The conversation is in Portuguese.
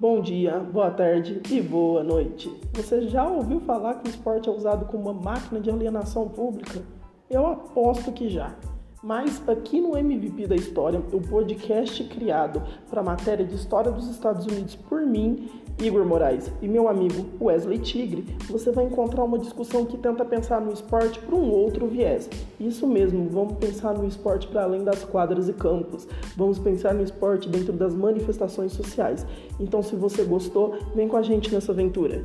Bom dia, boa tarde e boa noite. Você já ouviu falar que o esporte é usado como uma máquina de alienação pública? Eu aposto que já. Mas aqui no MVP da História, o podcast criado para a matéria de História dos Estados Unidos por mim, Igor Moraes, e meu amigo Wesley Tigre, você vai encontrar uma discussão que tenta pensar no esporte por um outro viés. Isso mesmo, vamos pensar no esporte para além das quadras e campos. Vamos pensar no esporte dentro das manifestações sociais. Então, se você gostou, vem com a gente nessa aventura.